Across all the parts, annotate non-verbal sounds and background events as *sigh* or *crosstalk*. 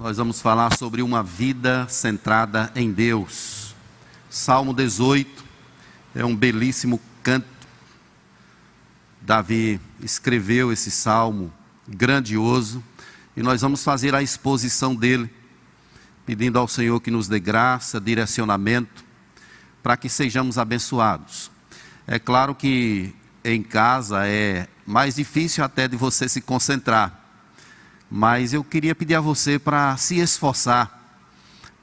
nós vamos falar sobre uma vida centrada em Deus. Salmo 18 é um belíssimo canto. Davi escreveu esse salmo grandioso e nós vamos fazer a exposição dele, pedindo ao Senhor que nos dê graça, direcionamento, para que sejamos abençoados. É claro que em casa é mais difícil até de você se concentrar mas eu queria pedir a você para se esforçar.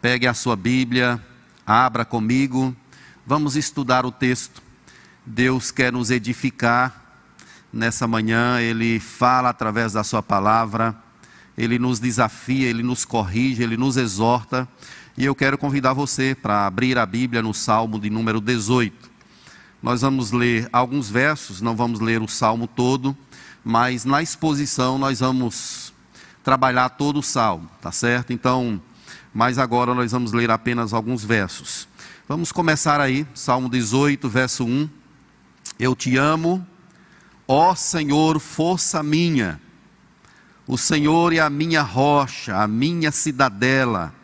Pegue a sua Bíblia, abra comigo, vamos estudar o texto. Deus quer nos edificar nessa manhã, Ele fala através da Sua palavra, Ele nos desafia, Ele nos corrige, Ele nos exorta. E eu quero convidar você para abrir a Bíblia no Salmo de número 18. Nós vamos ler alguns versos, não vamos ler o salmo todo, mas na exposição nós vamos trabalhar todo o salmo, tá certo? Então, mas agora nós vamos ler apenas alguns versos. Vamos começar aí, Salmo 18, verso 1. Eu te amo, ó Senhor, força minha. O Senhor é a minha rocha, a minha cidadela,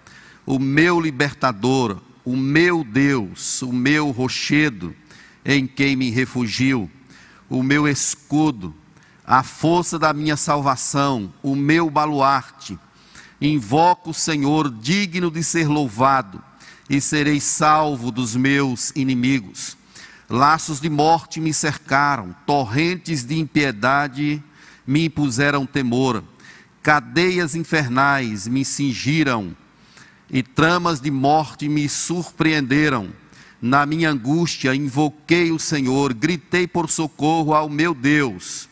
o meu libertador, o meu Deus, o meu rochedo, em quem me refugio, o meu escudo a força da minha salvação, o meu baluarte. Invoco o Senhor digno de ser louvado, e serei salvo dos meus inimigos. Laços de morte me cercaram, torrentes de impiedade me impuseram temor, cadeias infernais me cingiram, e tramas de morte me surpreenderam. Na minha angústia invoquei o Senhor, gritei por socorro ao meu Deus.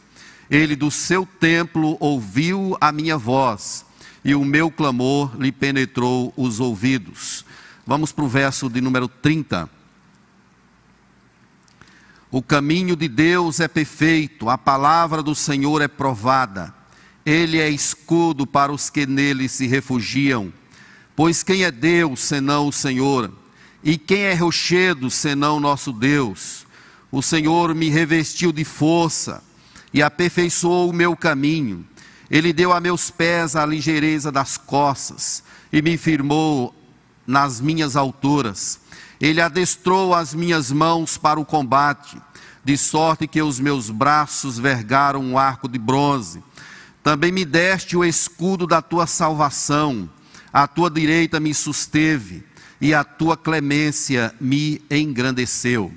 Ele do seu templo ouviu a minha voz, e o meu clamor lhe penetrou os ouvidos. Vamos para o verso de número 30. O caminho de Deus é perfeito, a palavra do Senhor é provada. Ele é escudo para os que nele se refugiam. Pois quem é Deus senão o Senhor? E quem é rochedo senão nosso Deus? O Senhor me revestiu de força e aperfeiçoou o meu caminho. Ele deu a meus pés a ligeireza das costas e me firmou nas minhas alturas. Ele adestrou as minhas mãos para o combate, de sorte que os meus braços vergaram um arco de bronze. Também me deste o escudo da tua salvação, a tua direita me susteve, e a tua clemência me engrandeceu.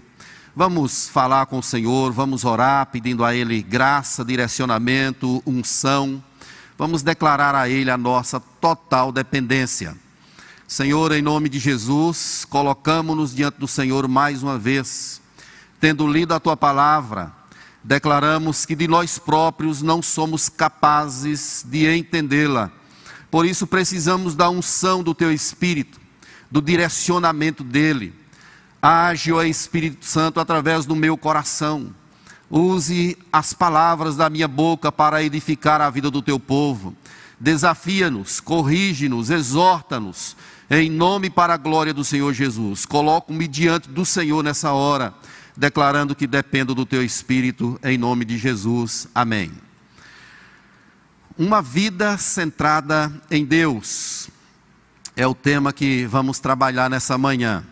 Vamos falar com o Senhor, vamos orar pedindo a Ele graça, direcionamento, unção. Vamos declarar a Ele a nossa total dependência. Senhor, em nome de Jesus, colocamos-nos diante do Senhor mais uma vez. Tendo lido a Tua palavra, declaramos que de nós próprios não somos capazes de entendê-la. Por isso precisamos da unção do Teu Espírito, do direcionamento dEle Age, ó Espírito Santo, através do meu coração. Use as palavras da minha boca para edificar a vida do teu povo. Desafia-nos, corrige-nos, exorta-nos, em nome para a glória do Senhor Jesus. Coloco-me diante do Senhor nessa hora, declarando que dependo do teu Espírito, em nome de Jesus. Amém. Uma vida centrada em Deus é o tema que vamos trabalhar nessa manhã.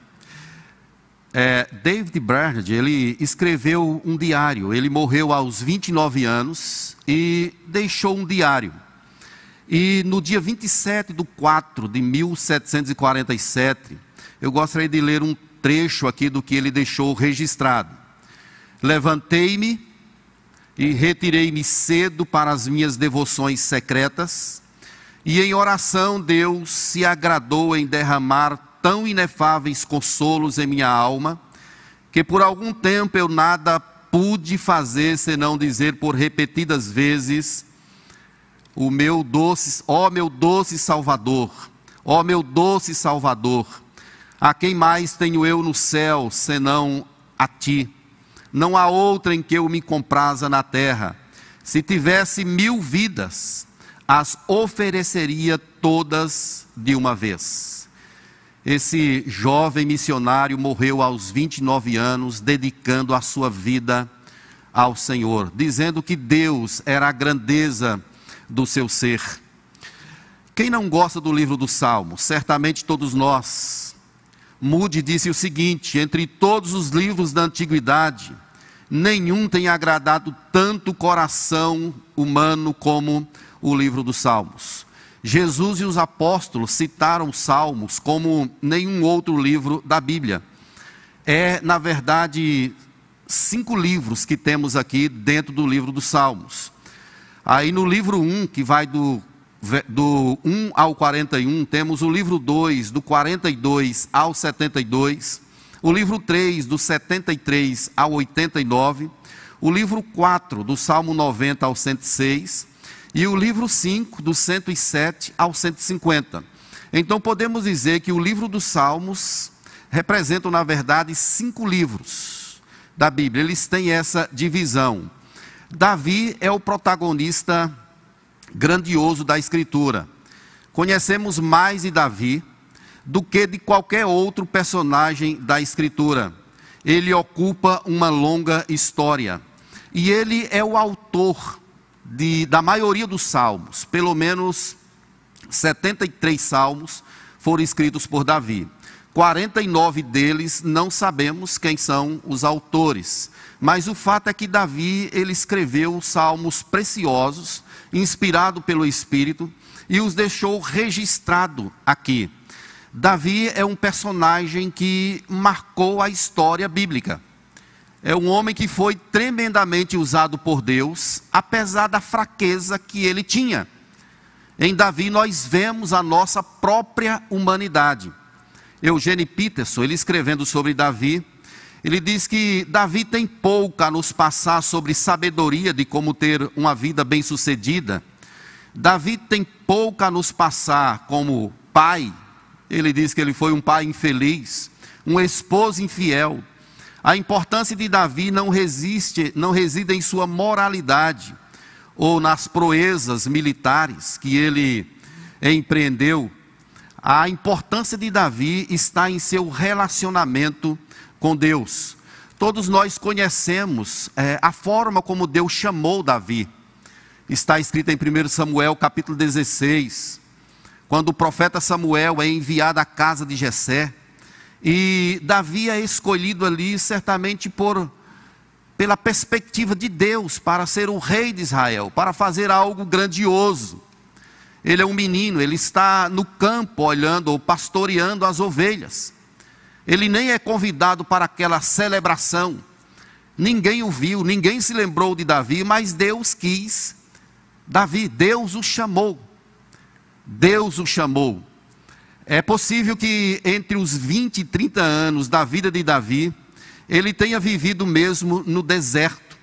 É, David Bernard, ele escreveu um diário. Ele morreu aos 29 anos e deixou um diário. E no dia 27 de 4 de 1747, eu gostaria de ler um trecho aqui do que ele deixou registrado. Levantei-me e retirei-me cedo para as minhas devoções secretas, e em oração Deus se agradou em derramar tão inefáveis consolos em minha alma, que por algum tempo eu nada pude fazer senão dizer por repetidas vezes: O meu doce, ó meu doce Salvador, ó meu doce Salvador, a quem mais tenho eu no céu senão a ti? Não há outra em que eu me compraza na terra. Se tivesse mil vidas, as ofereceria todas de uma vez. Esse jovem missionário morreu aos 29 anos, dedicando a sua vida ao Senhor, dizendo que Deus era a grandeza do seu ser. Quem não gosta do livro do Salmo? Certamente todos nós. Moody disse o seguinte: entre todos os livros da antiguidade, nenhum tem agradado tanto o coração humano como o livro dos Salmos. Jesus e os apóstolos citaram os Salmos como nenhum outro livro da Bíblia. É, na verdade, cinco livros que temos aqui dentro do livro dos Salmos. Aí no livro 1, que vai do, do 1 ao 41, temos o livro 2, do 42 ao 72, o livro 3, do 73 ao 89, o livro 4, do Salmo 90 ao 106, e o livro 5, do 107 ao 150. Então podemos dizer que o livro dos Salmos representa, na verdade, cinco livros da Bíblia. Eles têm essa divisão. Davi é o protagonista grandioso da Escritura. Conhecemos mais de Davi do que de qualquer outro personagem da Escritura. Ele ocupa uma longa história. E ele é o autor de, da maioria dos salmos, pelo menos 73 salmos foram escritos por Davi. 49 deles não sabemos quem são os autores, mas o fato é que Davi ele escreveu salmos preciosos, inspirado pelo Espírito, e os deixou registrado aqui. Davi é um personagem que marcou a história bíblica. É um homem que foi tremendamente usado por Deus, apesar da fraqueza que ele tinha. Em Davi nós vemos a nossa própria humanidade. Eugênio Peterson, ele escrevendo sobre Davi, ele diz que Davi tem pouco a nos passar sobre sabedoria de como ter uma vida bem-sucedida. Davi tem pouco a nos passar como pai. Ele diz que ele foi um pai infeliz, um esposo infiel. A importância de Davi não resiste, não reside em sua moralidade ou nas proezas militares que ele empreendeu, a importância de Davi está em seu relacionamento com Deus. Todos nós conhecemos é, a forma como Deus chamou Davi. Está escrito em 1 Samuel capítulo 16, quando o profeta Samuel é enviado à casa de Jessé, e Davi é escolhido ali certamente por pela perspectiva de Deus para ser o rei de Israel, para fazer algo grandioso. Ele é um menino, ele está no campo olhando ou pastoreando as ovelhas. Ele nem é convidado para aquela celebração. Ninguém o viu, ninguém se lembrou de Davi, mas Deus quis Davi, Deus o chamou. Deus o chamou. É possível que entre os 20 e 30 anos da vida de Davi, ele tenha vivido mesmo no deserto.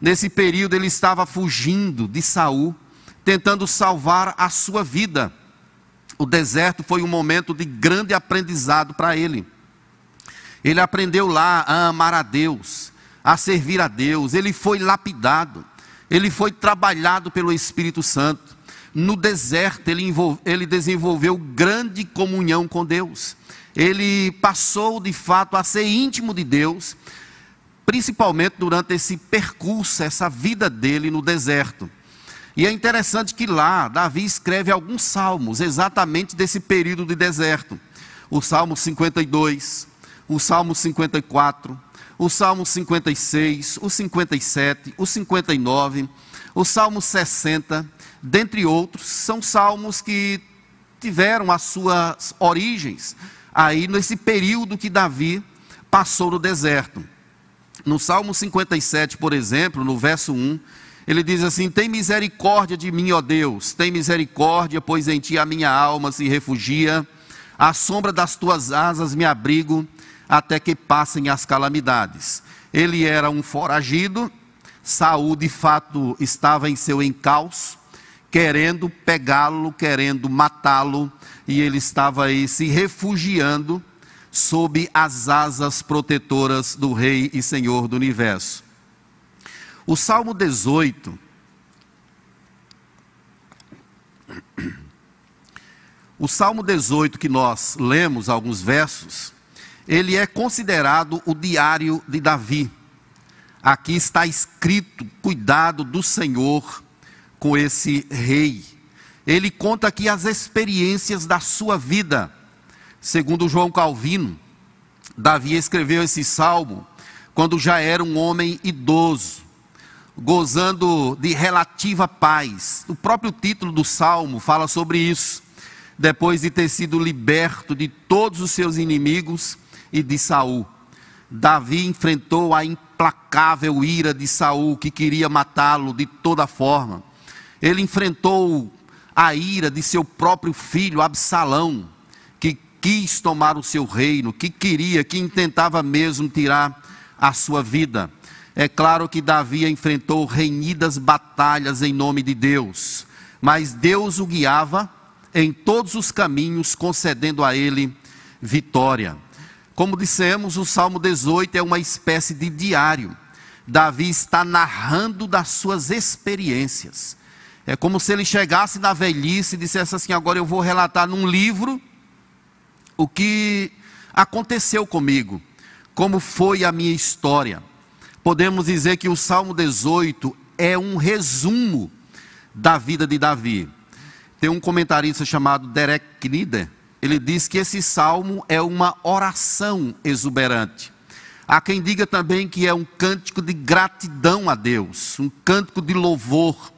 Nesse período ele estava fugindo de Saul tentando salvar a sua vida. O deserto foi um momento de grande aprendizado para ele. Ele aprendeu lá a amar a Deus, a servir a Deus. Ele foi lapidado, ele foi trabalhado pelo Espírito Santo. No deserto, ele, ele desenvolveu grande comunhão com Deus. Ele passou de fato a ser íntimo de Deus, principalmente durante esse percurso, essa vida dele no deserto. E é interessante que lá Davi escreve alguns salmos exatamente desse período de deserto. O Salmo 52, o Salmo 54, o Salmo 56, o 57, o 59, o Salmo 60, dentre outros, são salmos que tiveram as suas origens aí nesse período que Davi passou no deserto. No Salmo 57, por exemplo, no verso 1, ele diz assim: Tem misericórdia de mim, ó Deus, tem misericórdia, pois em ti a minha alma se refugia, à sombra das tuas asas me abrigo, até que passem as calamidades. Ele era um foragido, Saul de fato estava em seu encalço, querendo pegá-lo, querendo matá-lo, e ele estava aí se refugiando sob as asas protetoras do Rei e Senhor do universo. O Salmo 18. O Salmo 18 que nós lemos alguns versos, ele é considerado o diário de Davi. Aqui está escrito: cuidado do Senhor com esse rei. ele conta aqui as experiências da sua vida. Segundo João Calvino, Davi escreveu esse salmo quando já era um homem idoso, gozando de relativa paz. O próprio título do salmo fala sobre isso. Depois de ter sido liberto de todos os seus inimigos e de Saul. Davi enfrentou a implacável ira de Saul, que queria matá-lo de toda forma. Ele enfrentou a ira de seu próprio filho Absalão, que quis tomar o seu reino, que queria, que intentava mesmo tirar a sua vida. É claro que Davi enfrentou reinidas batalhas em nome de Deus, mas Deus o guiava em todos os caminhos, concedendo a ele vitória. Como dissemos, o Salmo 18 é uma espécie de diário. Davi está narrando das suas experiências. É como se ele chegasse na velhice e dissesse assim: agora eu vou relatar num livro o que aconteceu comigo, como foi a minha história. Podemos dizer que o Salmo 18 é um resumo da vida de Davi. Tem um comentarista chamado Derek Knider, ele diz que esse salmo é uma oração exuberante. Há quem diga também que é um cântico de gratidão a Deus, um cântico de louvor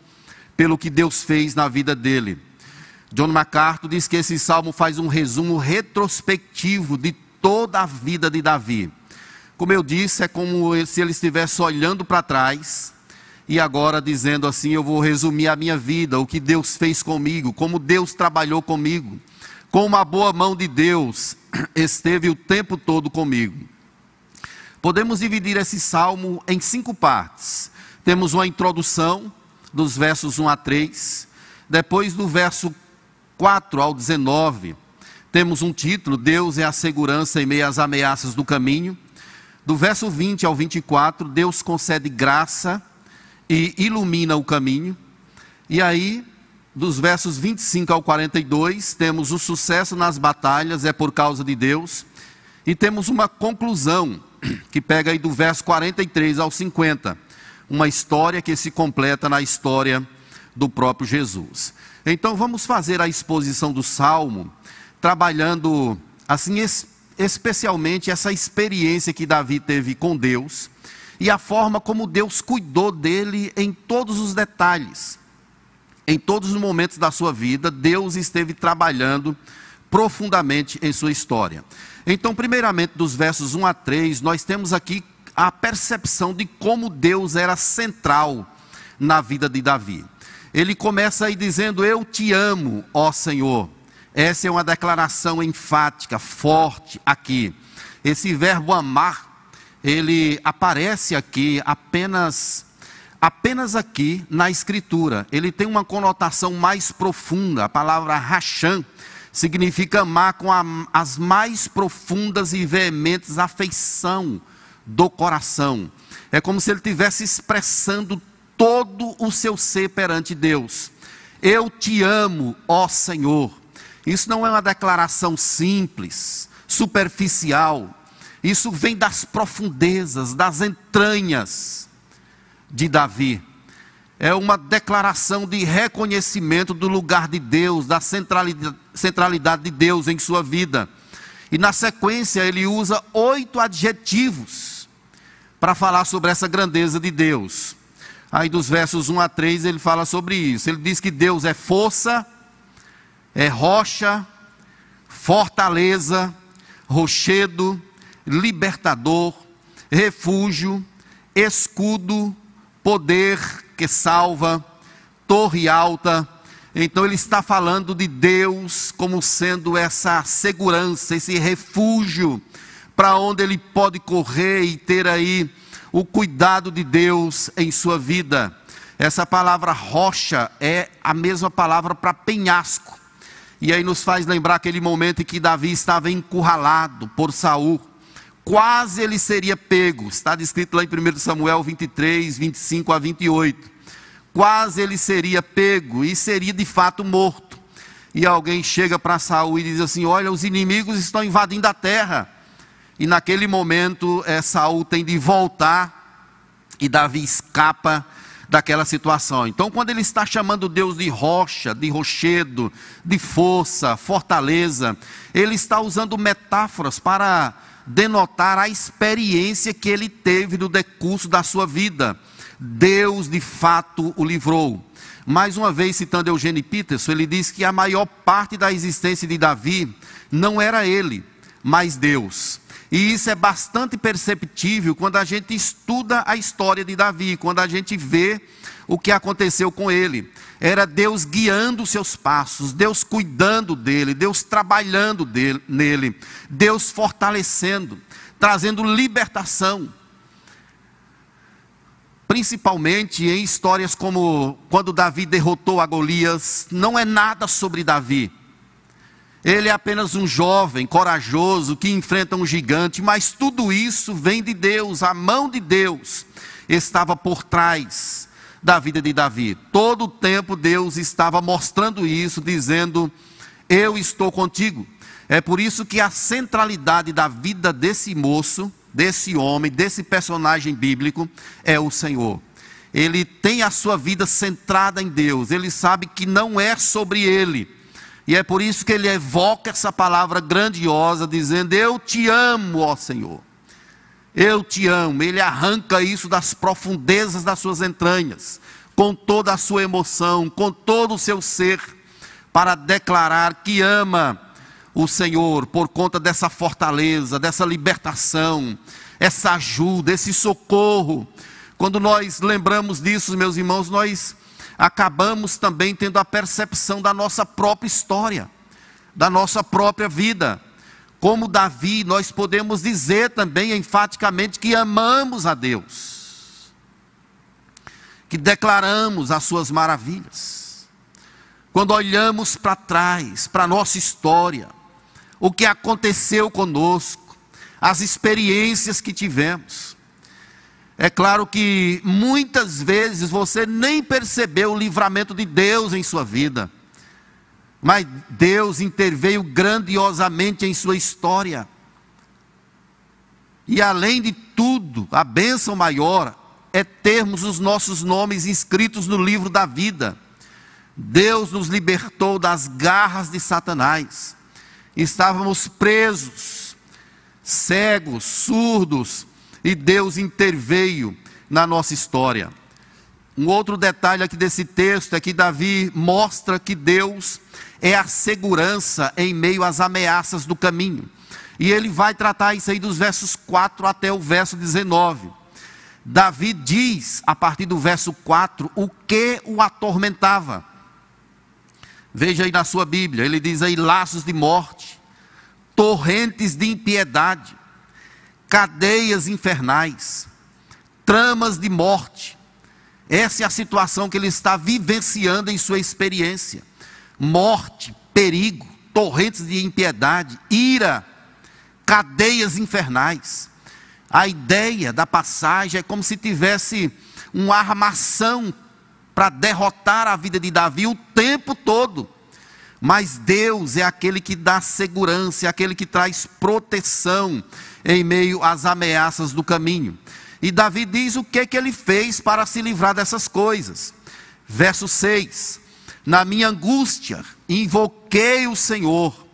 pelo que Deus fez na vida dele. John MacArthur diz que esse salmo faz um resumo retrospectivo de toda a vida de Davi. Como eu disse, é como se ele estivesse olhando para trás e agora dizendo assim: Eu vou resumir a minha vida, o que Deus fez comigo, como Deus trabalhou comigo com uma boa mão de Deus, *clears throat* esteve o tempo todo comigo. Podemos dividir esse salmo em cinco partes. Temos uma introdução, dos versos 1 a 3. Depois, do verso 4 ao 19, temos um título: Deus é a segurança em meio às ameaças do caminho. Do verso 20 ao 24, Deus concede graça e ilumina o caminho. E aí, dos versos 25 ao 42, temos o sucesso nas batalhas é por causa de Deus, e temos uma conclusão que pega aí do verso 43 ao 50, uma história que se completa na história do próprio Jesus. Então vamos fazer a exposição do salmo, trabalhando assim especialmente essa experiência que Davi teve com Deus e a forma como Deus cuidou dele em todos os detalhes em todos os momentos da sua vida, Deus esteve trabalhando profundamente em sua história. Então, primeiramente, dos versos 1 a 3, nós temos aqui a percepção de como Deus era central na vida de Davi. Ele começa aí dizendo: Eu te amo, ó Senhor. Essa é uma declaração enfática, forte aqui. Esse verbo amar, ele aparece aqui apenas apenas aqui na Escritura. Ele tem uma conotação mais profunda. A palavra racham significa amar com a, as mais profundas e veementes afeição do coração. É como se ele estivesse expressando todo o seu ser perante Deus. Eu te amo, ó Senhor. Isso não é uma declaração simples, superficial. Isso vem das profundezas, das entranhas de Davi. É uma declaração de reconhecimento do lugar de Deus, da centralidade, de Deus em sua vida. E na sequência ele usa oito adjetivos para falar sobre essa grandeza de Deus. Aí dos versos 1 a 3 ele fala sobre isso. Ele diz que Deus é força, é rocha, fortaleza, rochedo, libertador, refúgio, escudo, poder que salva, torre alta. Então ele está falando de Deus como sendo essa segurança, esse refúgio para onde ele pode correr e ter aí o cuidado de Deus em sua vida. Essa palavra rocha é a mesma palavra para penhasco. E aí nos faz lembrar aquele momento em que Davi estava encurralado por Saul quase ele seria pego. Está descrito lá em 1 Samuel 23, 25 a 28. Quase ele seria pego e seria de fato morto. E alguém chega para Saul e diz assim: Olha, os inimigos estão invadindo a terra. E naquele momento, é, Saul tem de voltar e Davi escapa daquela situação. Então, quando ele está chamando Deus de rocha, de rochedo, de força, fortaleza, ele está usando metáforas para denotar a experiência que ele teve no decurso da sua vida. Deus de fato o livrou. Mais uma vez, citando Eugênio Peterson, ele diz que a maior parte da existência de Davi não era ele, mas Deus. E isso é bastante perceptível quando a gente estuda a história de Davi, quando a gente vê o que aconteceu com ele. Era Deus guiando os seus passos, Deus cuidando dele, Deus trabalhando dele, nele, Deus fortalecendo, trazendo libertação. Principalmente em histórias como quando Davi derrotou a Golias, não é nada sobre Davi ele é apenas um jovem corajoso que enfrenta um gigante, mas tudo isso vem de Deus, a mão de Deus estava por trás da vida de Davi. Todo o tempo Deus estava mostrando isso, dizendo: Eu estou contigo. É por isso que a centralidade da vida desse moço, desse homem, desse personagem bíblico é o Senhor. Ele tem a sua vida centrada em Deus, ele sabe que não é sobre ele e é por isso que ele evoca essa palavra grandiosa, dizendo: Eu te amo, ó Senhor. Eu te amo. Ele arranca isso das profundezas das suas entranhas, com toda a sua emoção, com todo o seu ser, para declarar que ama o Senhor por conta dessa fortaleza, dessa libertação, essa ajuda, esse socorro. Quando nós lembramos disso, meus irmãos, nós acabamos também tendo a percepção da nossa própria história, da nossa própria vida. Como Davi, nós podemos dizer também enfaticamente que amamos a Deus, que declaramos as suas maravilhas. Quando olhamos para trás, para a nossa história, o que aconteceu conosco, as experiências que tivemos, é claro que muitas vezes você nem percebeu o livramento de Deus em sua vida, mas Deus interveio grandiosamente em sua história. E além de tudo, a bênção maior é termos os nossos nomes inscritos no livro da vida. Deus nos libertou das garras de Satanás. Estávamos presos, cegos, surdos, e Deus interveio na nossa história. Um outro detalhe aqui desse texto é que Davi mostra que Deus é a segurança em meio às ameaças do caminho. E ele vai tratar isso aí dos versos 4 até o verso 19. Davi diz, a partir do verso 4, o que o atormentava. Veja aí na sua Bíblia, ele diz aí: laços de morte, torrentes de impiedade, cadeias infernais, tramas de morte. Essa é a situação que ele está vivenciando em sua experiência: morte, perigo, torrentes de impiedade, ira, cadeias infernais. A ideia da passagem é como se tivesse uma armação para derrotar a vida de Davi o tempo todo. Mas Deus é aquele que dá segurança, é aquele que traz proteção em meio às ameaças do caminho. E Davi diz o que, que ele fez para se livrar dessas coisas. Verso 6: Na minha angústia, invoquei o Senhor,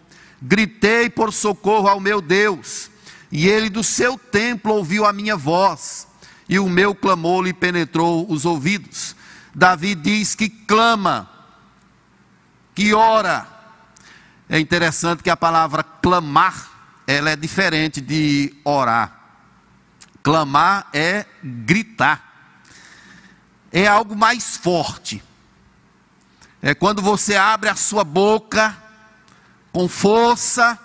gritei por socorro ao meu Deus, e ele do seu templo ouviu a minha voz, e o meu clamor lhe penetrou os ouvidos. Davi diz que clama, que ora. É interessante que a palavra clamar, ela é diferente de orar. Clamar é gritar. É algo mais forte. É quando você abre a sua boca com força,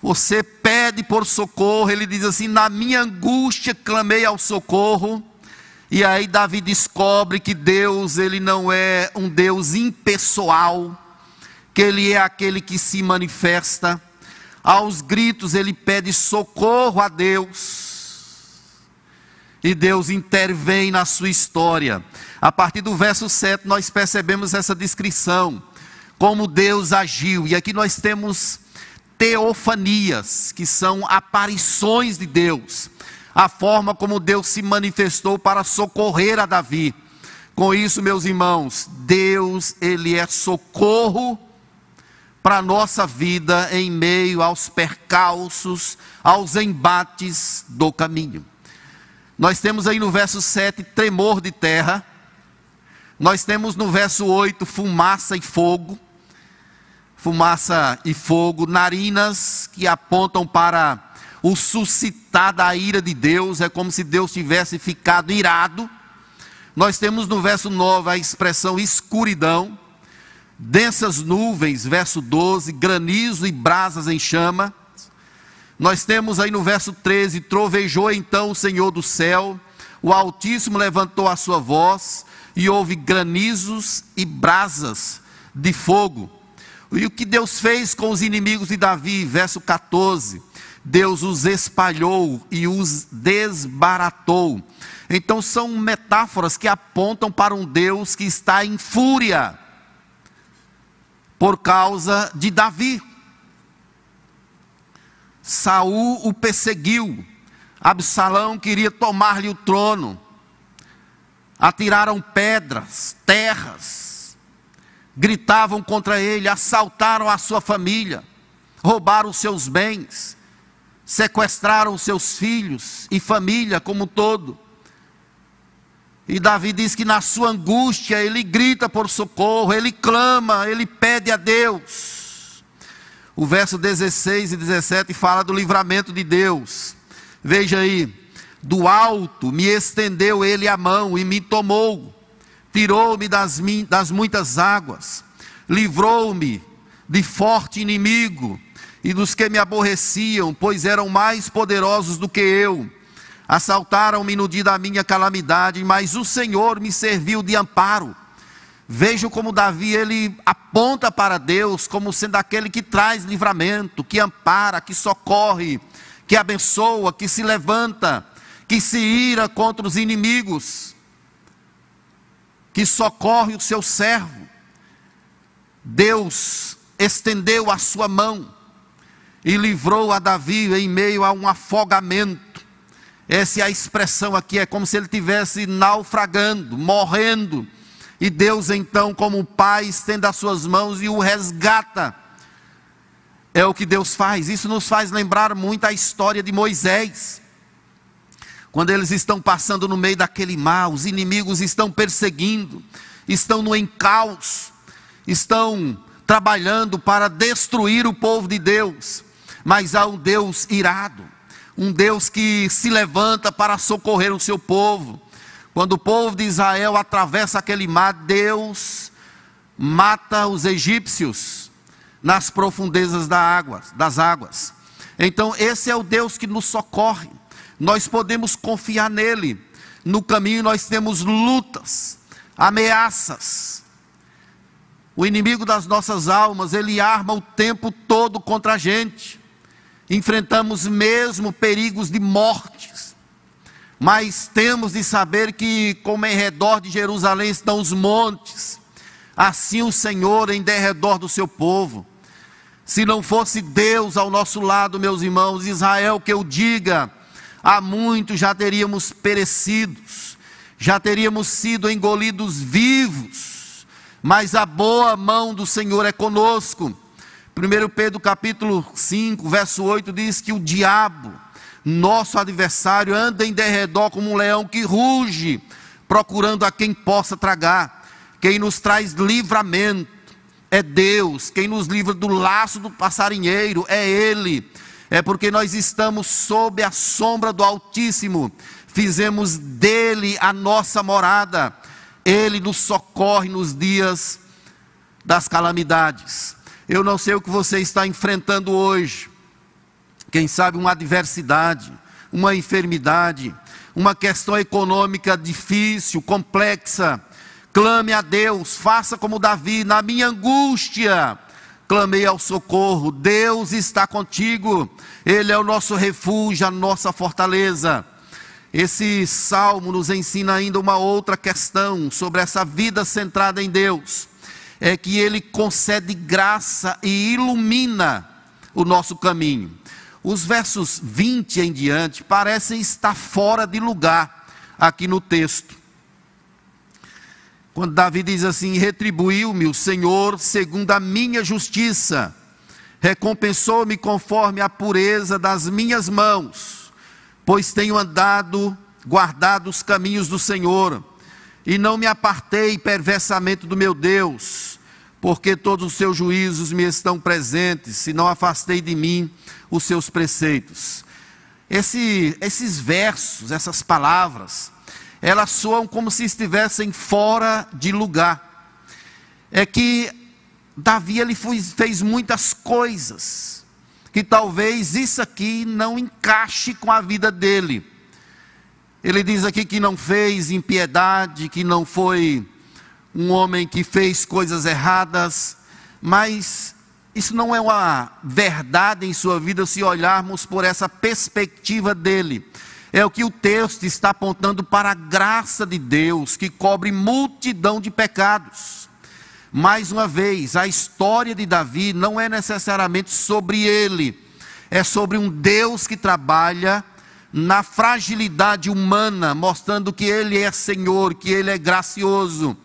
você pede por socorro, ele diz assim: Na minha angústia clamei ao socorro, e aí Davi descobre que Deus, ele não é um Deus impessoal, que ele é aquele que se manifesta. Aos gritos ele pede socorro a Deus. E Deus intervém na sua história. A partir do verso 7 nós percebemos essa descrição, como Deus agiu. E aqui nós temos teofanias, que são aparições de Deus a forma como Deus se manifestou para socorrer a Davi. Com isso, meus irmãos, Deus, ele é socorro para a nossa vida em meio aos percalços, aos embates do caminho. Nós temos aí no verso 7 tremor de terra, nós temos no verso 8 fumaça e fogo, fumaça e fogo, narinas que apontam para o suscitar da ira de Deus, é como se Deus tivesse ficado irado. Nós temos no verso 9 a expressão escuridão, densas nuvens, verso 12, granizo e brasas em chama. Nós temos aí no verso 13: trovejou então o Senhor do céu, o Altíssimo levantou a sua voz, e houve granizos e brasas de fogo. E o que Deus fez com os inimigos de Davi, verso 14: Deus os espalhou e os desbaratou. Então são metáforas que apontam para um Deus que está em fúria por causa de Davi. Saul o perseguiu. Absalão queria tomar-lhe o trono atiraram pedras, terras, gritavam contra ele, assaltaram a sua família, roubaram seus bens, sequestraram seus filhos e família como um todo. E Davi diz que na sua angústia ele grita por socorro, ele clama, ele pede a Deus. O verso 16 e 17 fala do livramento de Deus. Veja aí, do alto me estendeu ele a mão e me tomou, tirou-me das, das muitas águas, livrou-me de forte inimigo e dos que me aborreciam, pois eram mais poderosos do que eu. Assaltaram-me no dia da minha calamidade, mas o Senhor me serviu de amparo. Vejo como Davi ele aponta para Deus como sendo aquele que traz livramento, que ampara, que socorre, que abençoa, que se levanta que se ira contra os inimigos, que socorre o seu servo. Deus estendeu a sua mão e livrou a Davi em meio a um afogamento. Essa é a expressão aqui, é como se ele estivesse naufragando, morrendo. E Deus, então, como pai, estende as suas mãos e o resgata. É o que Deus faz. Isso nos faz lembrar muito a história de Moisés. Quando eles estão passando no meio daquele mar, os inimigos estão perseguindo, estão no encalço, estão trabalhando para destruir o povo de Deus. Mas há um Deus irado, um Deus que se levanta para socorrer o seu povo. Quando o povo de Israel atravessa aquele mar, Deus mata os egípcios nas profundezas da água, das águas. Então, esse é o Deus que nos socorre nós podemos confiar nele. No caminho nós temos lutas, ameaças. O inimigo das nossas almas, ele arma o tempo todo contra a gente. Enfrentamos mesmo perigos de mortes. Mas temos de saber que, como em redor de Jerusalém estão os montes, assim o Senhor em derredor do seu povo. Se não fosse Deus ao nosso lado, meus irmãos, Israel, que eu diga, há muito já teríamos perecidos, já teríamos sido engolidos vivos, mas a boa mão do Senhor é conosco. 1 Pedro capítulo 5, verso 8 diz que o diabo, nosso adversário, anda em derredor como um leão que ruge, procurando a quem possa tragar. Quem nos traz livramento é Deus, quem nos livra do laço do passarinheiro é Ele é porque nós estamos sob a sombra do Altíssimo, fizemos dele a nossa morada, ele nos socorre nos dias das calamidades. Eu não sei o que você está enfrentando hoje, quem sabe uma adversidade, uma enfermidade, uma questão econômica difícil, complexa. Clame a Deus, faça como Davi, na minha angústia clamei ao socorro, Deus está contigo, Ele é o nosso refúgio, a nossa fortaleza. Esse salmo nos ensina ainda uma outra questão sobre essa vida centrada em Deus: é que Ele concede graça e ilumina o nosso caminho. os versos 20 em diante parecem estar fora de lugar aqui no texto. Quando Davi diz assim: Retribuiu-me o Senhor segundo a minha justiça, recompensou-me conforme a pureza das minhas mãos, pois tenho andado, guardado os caminhos do Senhor, e não me apartei perversamente do meu Deus, porque todos os seus juízos me estão presentes, e não afastei de mim os seus preceitos. Esse, esses versos, essas palavras, elas soam como se estivessem fora de lugar. É que Davi ele fez muitas coisas que talvez isso aqui não encaixe com a vida dele. Ele diz aqui que não fez impiedade, que não foi um homem que fez coisas erradas, mas isso não é uma verdade em sua vida se olharmos por essa perspectiva dele. É o que o texto está apontando para a graça de Deus que cobre multidão de pecados. Mais uma vez, a história de Davi não é necessariamente sobre ele, é sobre um Deus que trabalha na fragilidade humana, mostrando que ele é Senhor, que ele é gracioso.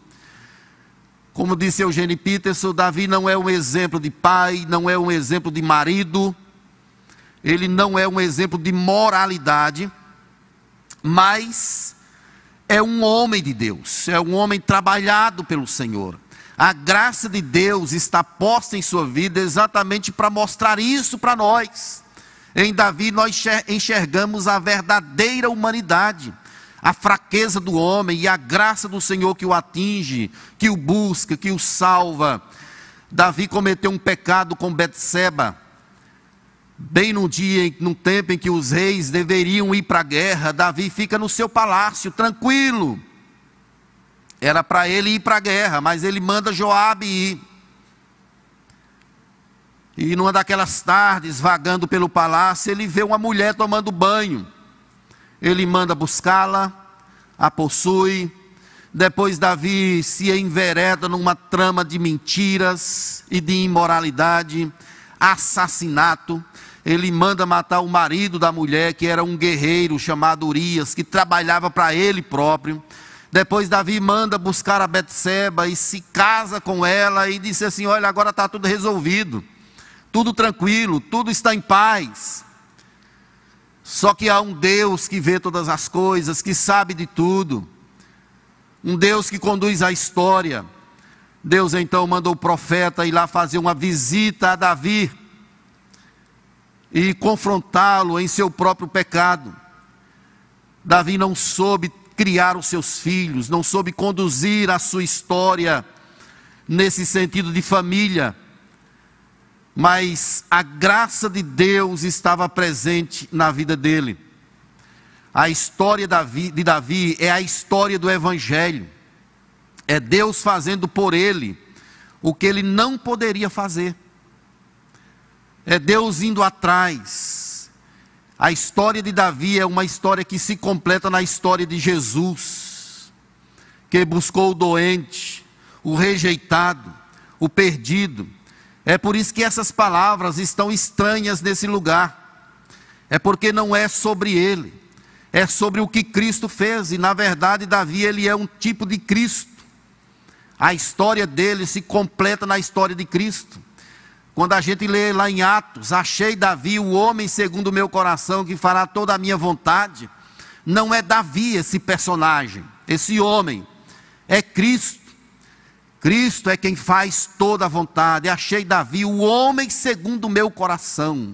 Como disse Eugênio Peterson, Davi não é um exemplo de pai, não é um exemplo de marido, ele não é um exemplo de moralidade mas é um homem de Deus, é um homem trabalhado pelo Senhor. A graça de Deus está posta em sua vida exatamente para mostrar isso para nós. Em Davi nós enxergamos a verdadeira humanidade, a fraqueza do homem e a graça do Senhor que o atinge, que o busca, que o salva. Davi cometeu um pecado com Betseba, Bem no dia, num tempo em que os reis deveriam ir para a guerra, Davi fica no seu palácio, tranquilo. Era para ele ir para a guerra, mas ele manda Joabe ir. E numa daquelas tardes, vagando pelo palácio, ele vê uma mulher tomando banho. Ele manda buscá-la, a possui. Depois Davi se envereda numa trama de mentiras e de imoralidade, assassinato ele manda matar o marido da mulher, que era um guerreiro chamado Urias, que trabalhava para ele próprio. Depois Davi manda buscar a Betseba e se casa com ela e disse assim: Olha, agora está tudo resolvido, tudo tranquilo, tudo está em paz. Só que há um Deus que vê todas as coisas, que sabe de tudo, um Deus que conduz a história. Deus então mandou o profeta ir lá fazer uma visita a Davi e confrontá-lo em seu próprio pecado. Davi não soube criar os seus filhos, não soube conduzir a sua história nesse sentido de família, mas a graça de Deus estava presente na vida dele. A história de Davi é a história do Evangelho, é Deus fazendo por ele o que ele não poderia fazer. É Deus indo atrás. A história de Davi é uma história que se completa na história de Jesus, que buscou o doente, o rejeitado, o perdido. É por isso que essas palavras estão estranhas nesse lugar. É porque não é sobre ele, é sobre o que Cristo fez, e na verdade Davi ele é um tipo de Cristo. A história dele se completa na história de Cristo. Quando a gente lê lá em Atos, achei Davi o homem segundo o meu coração que fará toda a minha vontade. Não é Davi esse personagem, esse homem, é Cristo. Cristo é quem faz toda a vontade. Achei Davi o homem segundo o meu coração.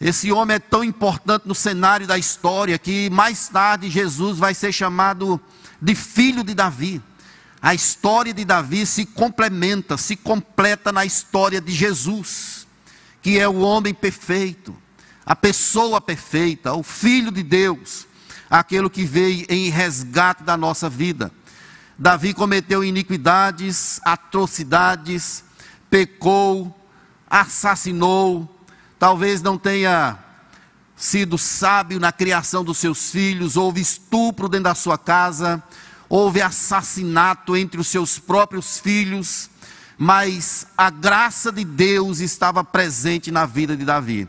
Esse homem é tão importante no cenário da história que mais tarde Jesus vai ser chamado de filho de Davi. A história de Davi se complementa, se completa na história de Jesus, que é o homem perfeito, a pessoa perfeita, o Filho de Deus, aquele que veio em resgate da nossa vida. Davi cometeu iniquidades, atrocidades, pecou, assassinou, talvez não tenha sido sábio na criação dos seus filhos, houve estupro dentro da sua casa, houve assassinato entre os seus próprios filhos. mas a graça de Deus estava presente na vida de Davi.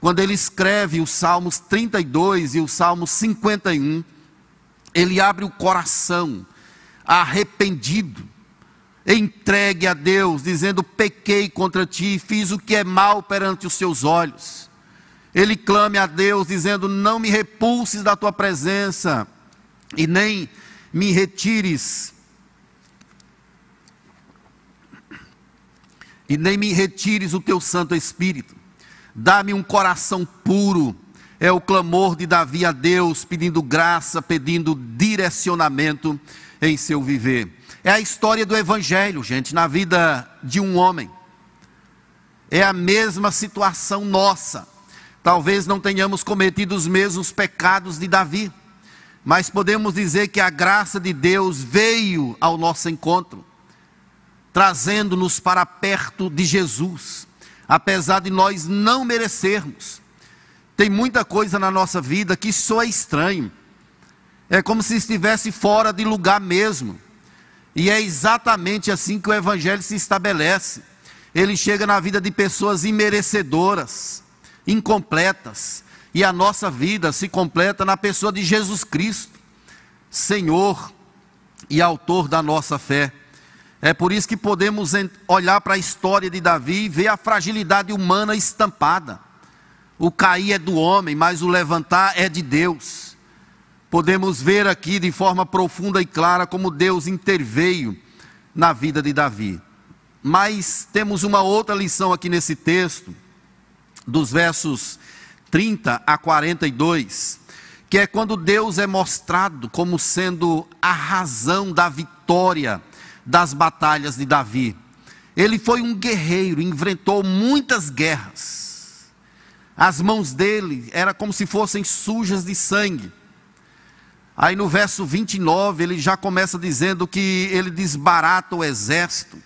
Quando ele escreve os Salmos 32 e o Salmo 51, ele abre o coração arrependido, entregue a Deus, dizendo: Pequei contra ti, fiz o que é mal perante os teus olhos. Ele clame a Deus, dizendo: Não me repulses da tua presença, e nem me retires e nem me retires o teu Santo Espírito. Dá-me um coração puro. É o clamor de Davi a Deus, pedindo graça, pedindo direcionamento em seu viver. É a história do Evangelho, gente, na vida de um homem. É a mesma situação nossa. Talvez não tenhamos cometido os mesmos pecados de Davi, mas podemos dizer que a graça de Deus veio ao nosso encontro trazendo-nos para perto de Jesus, apesar de nós não merecermos. Tem muita coisa na nossa vida que só é estranho, é como se estivesse fora de lugar mesmo, e é exatamente assim que o Evangelho se estabelece. Ele chega na vida de pessoas imerecedoras, incompletas, e a nossa vida se completa na pessoa de Jesus Cristo, Senhor e Autor da nossa fé. É por isso que podemos olhar para a história de Davi e ver a fragilidade humana estampada. O cair é do homem, mas o levantar é de Deus. Podemos ver aqui de forma profunda e clara como Deus interveio na vida de Davi. Mas temos uma outra lição aqui nesse texto, dos versos 30 a 42, que é quando Deus é mostrado como sendo a razão da vitória das batalhas de Davi. Ele foi um guerreiro, enfrentou muitas guerras. As mãos dele eram como se fossem sujas de sangue. Aí no verso 29 ele já começa dizendo que ele desbarata o exército.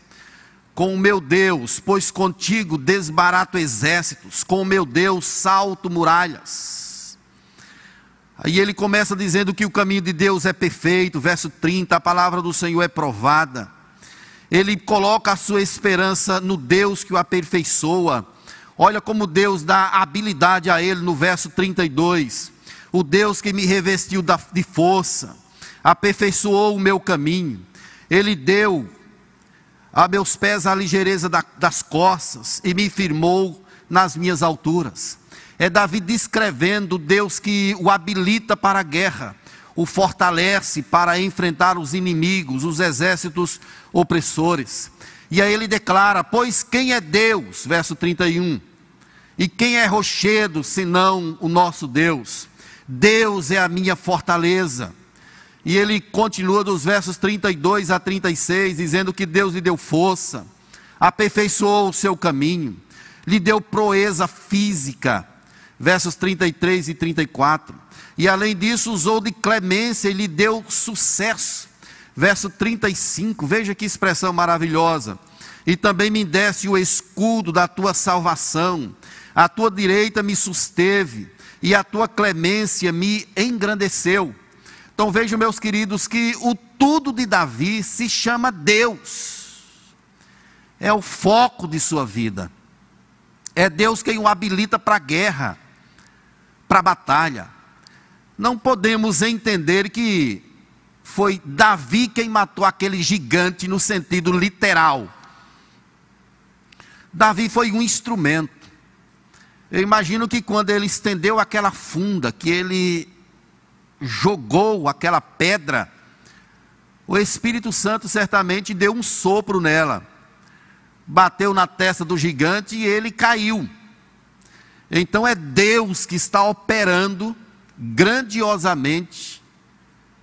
Com o meu Deus, pois contigo desbarato exércitos, com o meu Deus salto muralhas. Aí ele começa dizendo que o caminho de Deus é perfeito, verso 30, a palavra do Senhor é provada. Ele coloca a sua esperança no Deus que o aperfeiçoa. Olha como Deus dá habilidade a ele no verso 32. O Deus que me revestiu de força, aperfeiçoou o meu caminho. Ele deu a meus pés a ligeireza das costas e me firmou nas minhas alturas. É Davi descrevendo Deus que o habilita para a guerra, o fortalece para enfrentar os inimigos, os exércitos opressores. E aí ele declara: Pois quem é Deus? Verso 31. E quem é rochedo senão o nosso Deus? Deus é a minha fortaleza. E ele continua dos versos 32 a 36, dizendo que Deus lhe deu força, aperfeiçoou o seu caminho, lhe deu proeza física, versos 33 e 34. E além disso, usou de clemência e lhe deu sucesso. Verso 35, veja que expressão maravilhosa. E também me desse o escudo da tua salvação, a tua direita me susteve, e a tua clemência me engrandeceu. Então vejam, meus queridos, que o tudo de Davi se chama Deus, é o foco de sua vida, é Deus quem o habilita para a guerra, para a batalha. Não podemos entender que foi Davi quem matou aquele gigante no sentido literal. Davi foi um instrumento. Eu imagino que quando ele estendeu aquela funda, que ele jogou aquela pedra, o Espírito Santo certamente deu um sopro nela, bateu na testa do gigante e ele caiu. Então é Deus que está operando grandiosamente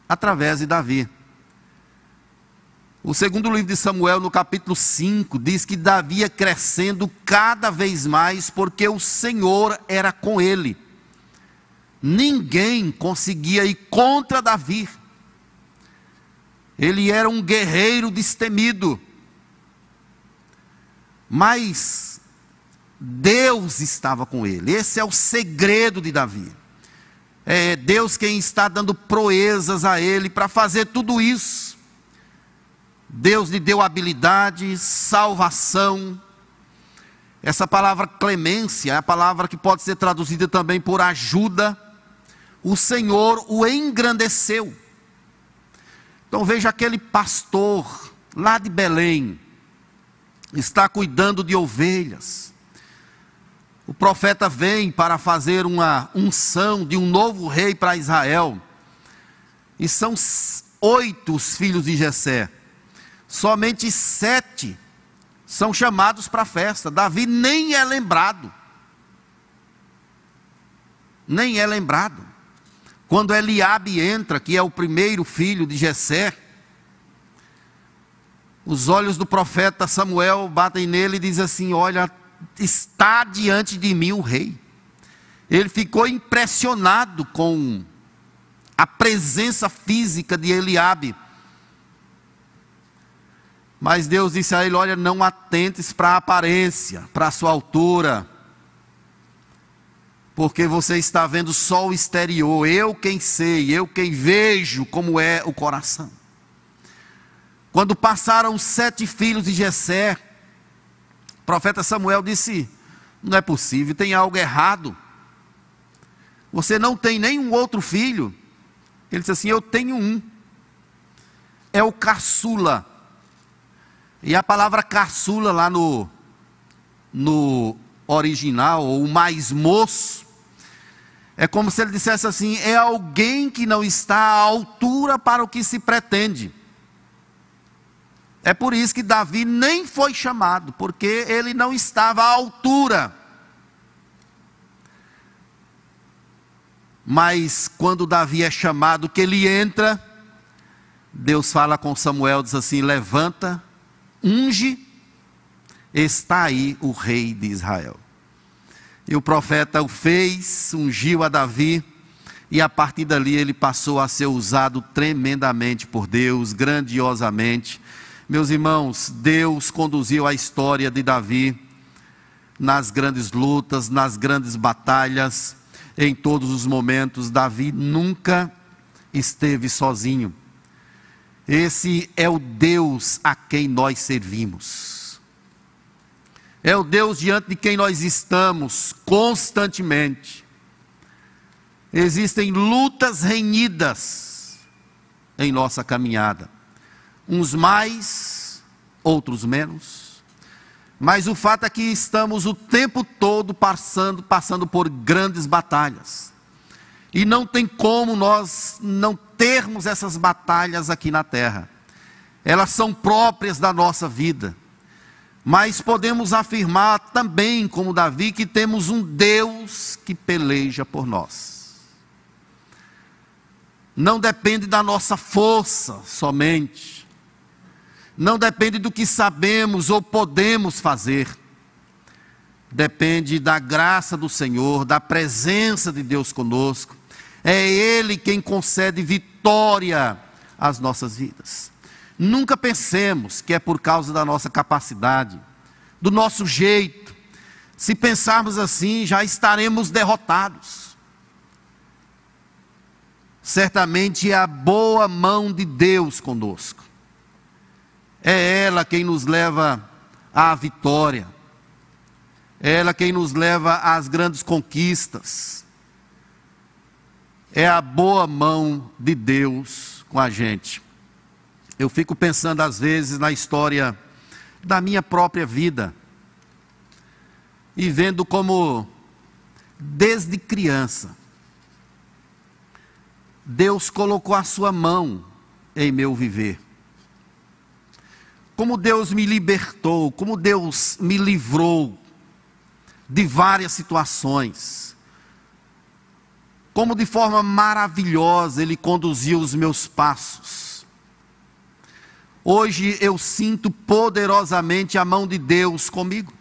através de Davi. O segundo livro de Samuel, no capítulo 5, diz que Davi ia crescendo cada vez mais, porque o Senhor era com ele. Ninguém conseguia ir contra Davi. Ele era um guerreiro destemido. Mas Deus estava com ele. Esse é o segredo de Davi. É Deus quem está dando proezas a ele para fazer tudo isso. Deus lhe deu habilidade, salvação. Essa palavra clemência é a palavra que pode ser traduzida também por ajuda. O Senhor o engrandeceu. Então veja aquele pastor lá de Belém, está cuidando de ovelhas. O profeta vem para fazer uma unção de um novo rei para Israel. E são oito os filhos de Jessé. Somente sete são chamados para a festa. Davi nem é lembrado. Nem é lembrado. Quando Eliabe entra, que é o primeiro filho de Jessé, os olhos do profeta Samuel batem nele e diz assim: "Olha, está diante de mim o rei". Ele ficou impressionado com a presença física de Eliabe. Mas Deus disse a ele: Olha, não atentes para a aparência, para a sua altura, porque você está vendo só o exterior. Eu quem sei, eu quem vejo como é o coração. Quando passaram os sete filhos de Jessé, o profeta Samuel disse: Não é possível, tem algo errado. Você não tem nenhum outro filho. Ele disse assim: Eu tenho um. É o caçula. E a palavra caçula lá no, no original, ou mais moço, é como se ele dissesse assim: é alguém que não está à altura para o que se pretende. É por isso que Davi nem foi chamado, porque ele não estava à altura. Mas quando Davi é chamado, que ele entra, Deus fala com Samuel, diz assim: levanta, unge, está aí o rei de Israel. E o profeta o fez, ungiu a Davi, e a partir dali ele passou a ser usado tremendamente por Deus, grandiosamente. Meus irmãos, Deus conduziu a história de Davi nas grandes lutas, nas grandes batalhas, em todos os momentos. Davi nunca esteve sozinho. Esse é o Deus a quem nós servimos é o Deus diante de quem nós estamos constantemente. Existem lutas renhidas em nossa caminhada, uns mais, outros menos. Mas o fato é que estamos o tempo todo passando, passando por grandes batalhas. E não tem como nós não termos essas batalhas aqui na terra. Elas são próprias da nossa vida. Mas podemos afirmar também, como Davi, que temos um Deus que peleja por nós. Não depende da nossa força somente. Não depende do que sabemos ou podemos fazer. Depende da graça do Senhor, da presença de Deus conosco. É Ele quem concede vitória às nossas vidas. Nunca pensemos que é por causa da nossa capacidade, do nosso jeito. Se pensarmos assim, já estaremos derrotados. Certamente é a boa mão de Deus conosco. É ela quem nos leva à vitória. É ela quem nos leva às grandes conquistas. É a boa mão de Deus com a gente. Eu fico pensando às vezes na história da minha própria vida e vendo como, desde criança, Deus colocou a sua mão em meu viver. Como Deus me libertou, como Deus me livrou de várias situações. Como de forma maravilhosa Ele conduziu os meus passos Hoje eu sinto poderosamente a mão de Deus comigo.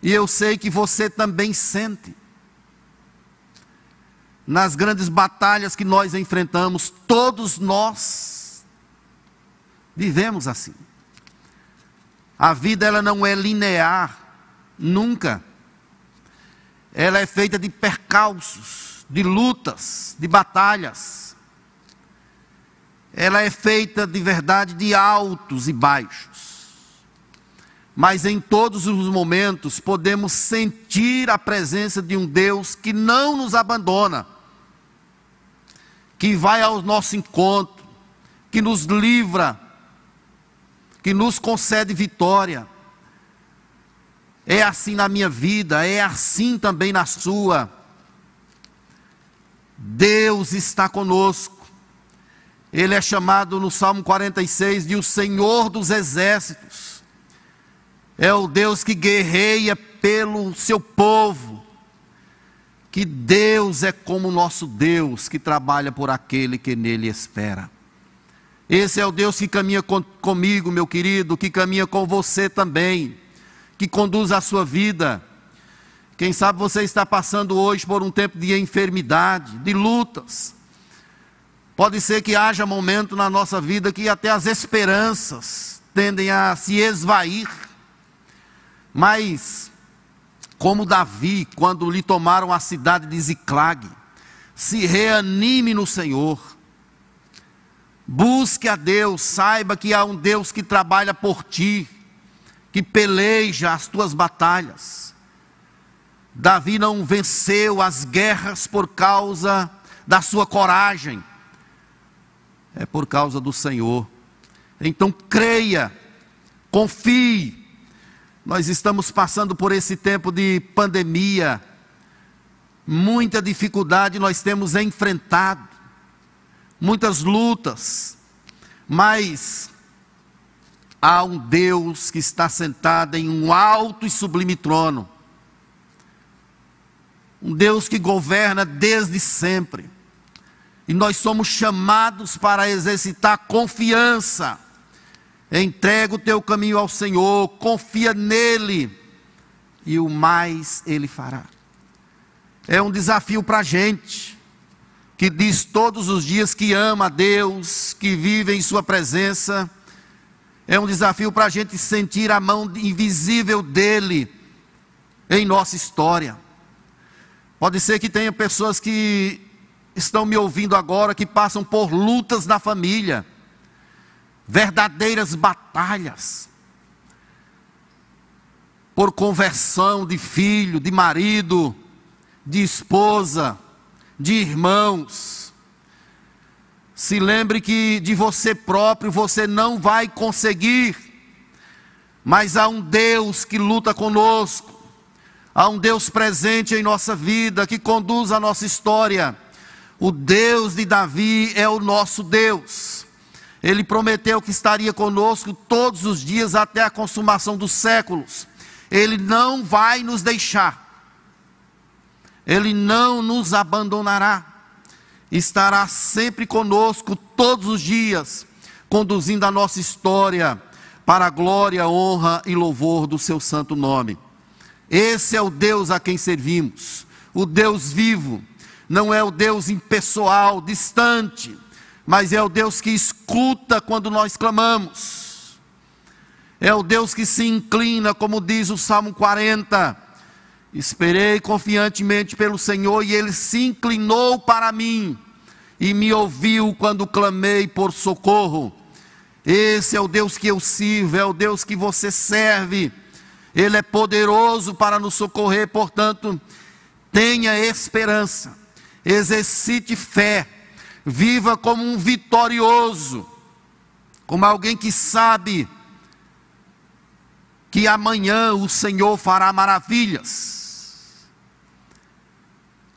E eu sei que você também sente. Nas grandes batalhas que nós enfrentamos, todos nós vivemos assim. A vida ela não é linear, nunca. Ela é feita de percalços, de lutas, de batalhas. ela é feita de verdade de altos e baixos. Mas em todos os momentos podemos sentir a presença de um Deus que não nos abandona, que vai ao nosso encontro, que nos livra, que nos concede vitória. É assim na minha vida, é assim também na sua. Deus está conosco. Ele é chamado no Salmo 46 de o Senhor dos Exércitos. É o Deus que guerreia pelo seu povo. Que Deus é como o nosso Deus, que trabalha por aquele que nele espera. Esse é o Deus que caminha com, comigo, meu querido, que caminha com você também, que conduz a sua vida. Quem sabe você está passando hoje por um tempo de enfermidade, de lutas Pode ser que haja momento na nossa vida que até as esperanças tendem a se esvair. Mas, como Davi, quando lhe tomaram a cidade de Ziclag, se reanime no Senhor. Busque a Deus, saiba que há um Deus que trabalha por ti, que peleja as tuas batalhas. Davi não venceu as guerras por causa da sua coragem é por causa do Senhor. Então creia, confie. Nós estamos passando por esse tempo de pandemia, muita dificuldade nós temos enfrentado, muitas lutas, mas há um Deus que está sentado em um alto e sublime trono, um Deus que governa desde sempre e nós somos chamados para exercitar confiança. Entrega o teu caminho ao Senhor, confia nele, e o mais ele fará. É um desafio para a gente, que diz todos os dias que ama a Deus, que vive em Sua presença. É um desafio para a gente sentir a mão invisível dele em nossa história. Pode ser que tenha pessoas que estão me ouvindo agora que passam por lutas na família, verdadeiras batalhas, por conversão de filho, de marido, de esposa, de irmãos. Se lembre que de você próprio você não vai conseguir, mas há um Deus que luta conosco, há um Deus presente em nossa vida, que conduz a nossa história o Deus de Davi é o nosso Deus. Ele prometeu que estaria conosco todos os dias até a consumação dos séculos. Ele não vai nos deixar. Ele não nos abandonará. Estará sempre conosco todos os dias, conduzindo a nossa história para a glória, honra e louvor do seu santo nome. Esse é o Deus a quem servimos, o Deus vivo não é o Deus impessoal, distante, mas é o Deus que escuta quando nós clamamos. É o Deus que se inclina, como diz o Salmo 40. Esperei confiantemente pelo Senhor e ele se inclinou para mim e me ouviu quando clamei por socorro. Esse é o Deus que eu sirvo, é o Deus que você serve. Ele é poderoso para nos socorrer, portanto, tenha esperança exercite fé, viva como um vitorioso, como alguém que sabe que amanhã o Senhor fará maravilhas.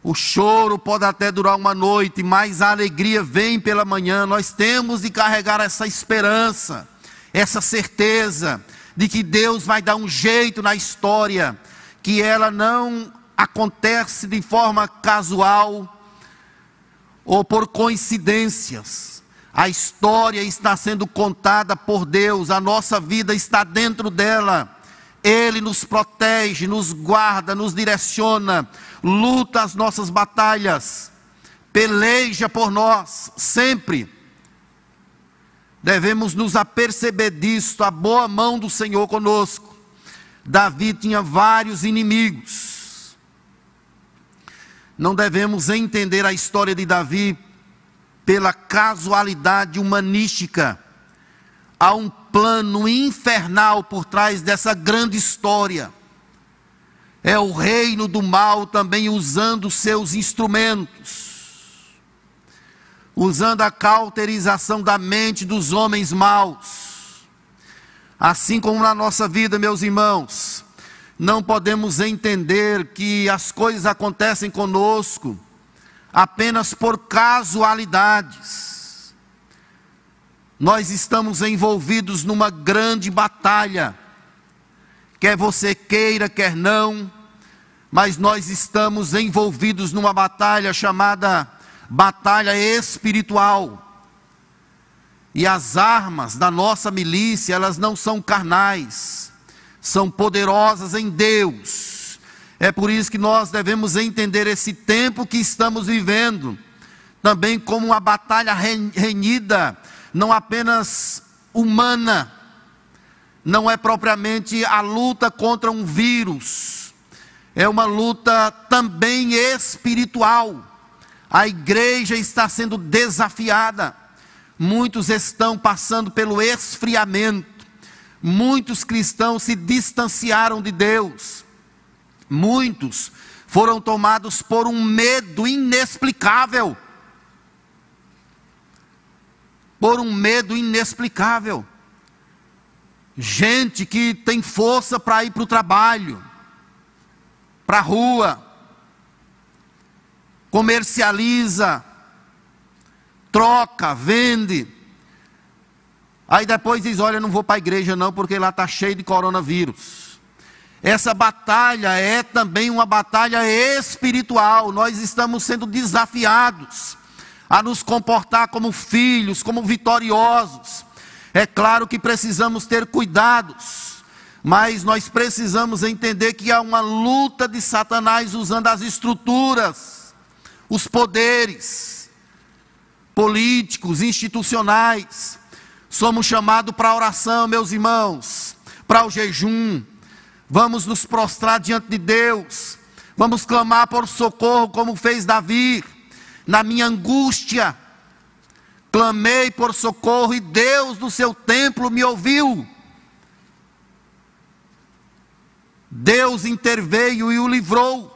O choro pode até durar uma noite, mas a alegria vem pela manhã. Nós temos de carregar essa esperança, essa certeza de que Deus vai dar um jeito na história, que ela não acontece de forma casual, ou por coincidências. A história está sendo contada por Deus, a nossa vida está dentro dela. Ele nos protege, nos guarda, nos direciona, luta as nossas batalhas, peleja por nós, sempre. Devemos nos aperceber disso, a boa mão do Senhor conosco. Davi tinha vários inimigos, não devemos entender a história de Davi pela casualidade humanística. Há um plano infernal por trás dessa grande história. É o reino do mal também usando seus instrumentos, usando a cauterização da mente dos homens maus. Assim como na nossa vida, meus irmãos, não podemos entender que as coisas acontecem conosco apenas por casualidades. Nós estamos envolvidos numa grande batalha, quer você queira, quer não, mas nós estamos envolvidos numa batalha chamada batalha espiritual. E as armas da nossa milícia, elas não são carnais, são poderosas em Deus é por isso que nós devemos entender esse tempo que estamos vivendo também como uma batalha renhida, não apenas humana, não é propriamente a luta contra um vírus, é uma luta também espiritual. A igreja está sendo desafiada, muitos estão passando pelo esfriamento, muitos cristãos se distanciaram de Deus Muitos foram tomados por um medo inexplicável. Por um medo inexplicável. Gente que tem força para ir para o trabalho, para a rua, comercializa, troca, vende. Aí depois diz: Olha, não vou para a igreja não, porque lá está cheio de coronavírus. Essa batalha é também uma batalha espiritual. Nós estamos sendo desafiados a nos comportar como filhos, como vitoriosos. É claro que precisamos ter cuidados, mas nós precisamos entender que há uma luta de Satanás usando as estruturas, os poderes políticos, institucionais. Somos chamados para a oração, meus irmãos, para o jejum Vamos nos prostrar diante de Deus. Vamos clamar por socorro, como fez Davi. Na minha angústia, clamei por socorro e Deus do seu templo me ouviu. Deus interveio e o livrou.